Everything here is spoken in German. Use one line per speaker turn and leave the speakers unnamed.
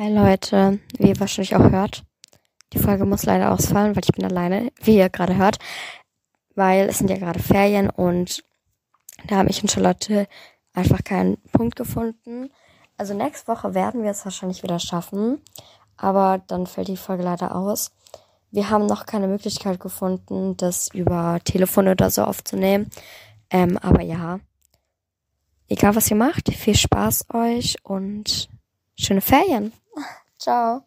Hi Leute, wie ihr wahrscheinlich auch hört, die Folge muss leider ausfallen, weil ich bin alleine, wie ihr gerade hört, weil es sind ja gerade Ferien und da haben ich und Charlotte einfach keinen Punkt gefunden. Also nächste Woche werden wir es wahrscheinlich wieder schaffen, aber dann fällt die Folge leider aus. Wir haben noch keine Möglichkeit gefunden, das über Telefon oder so aufzunehmen. Ähm, aber ja, egal was ihr macht, viel Spaß euch und schöne Ferien. Ciao.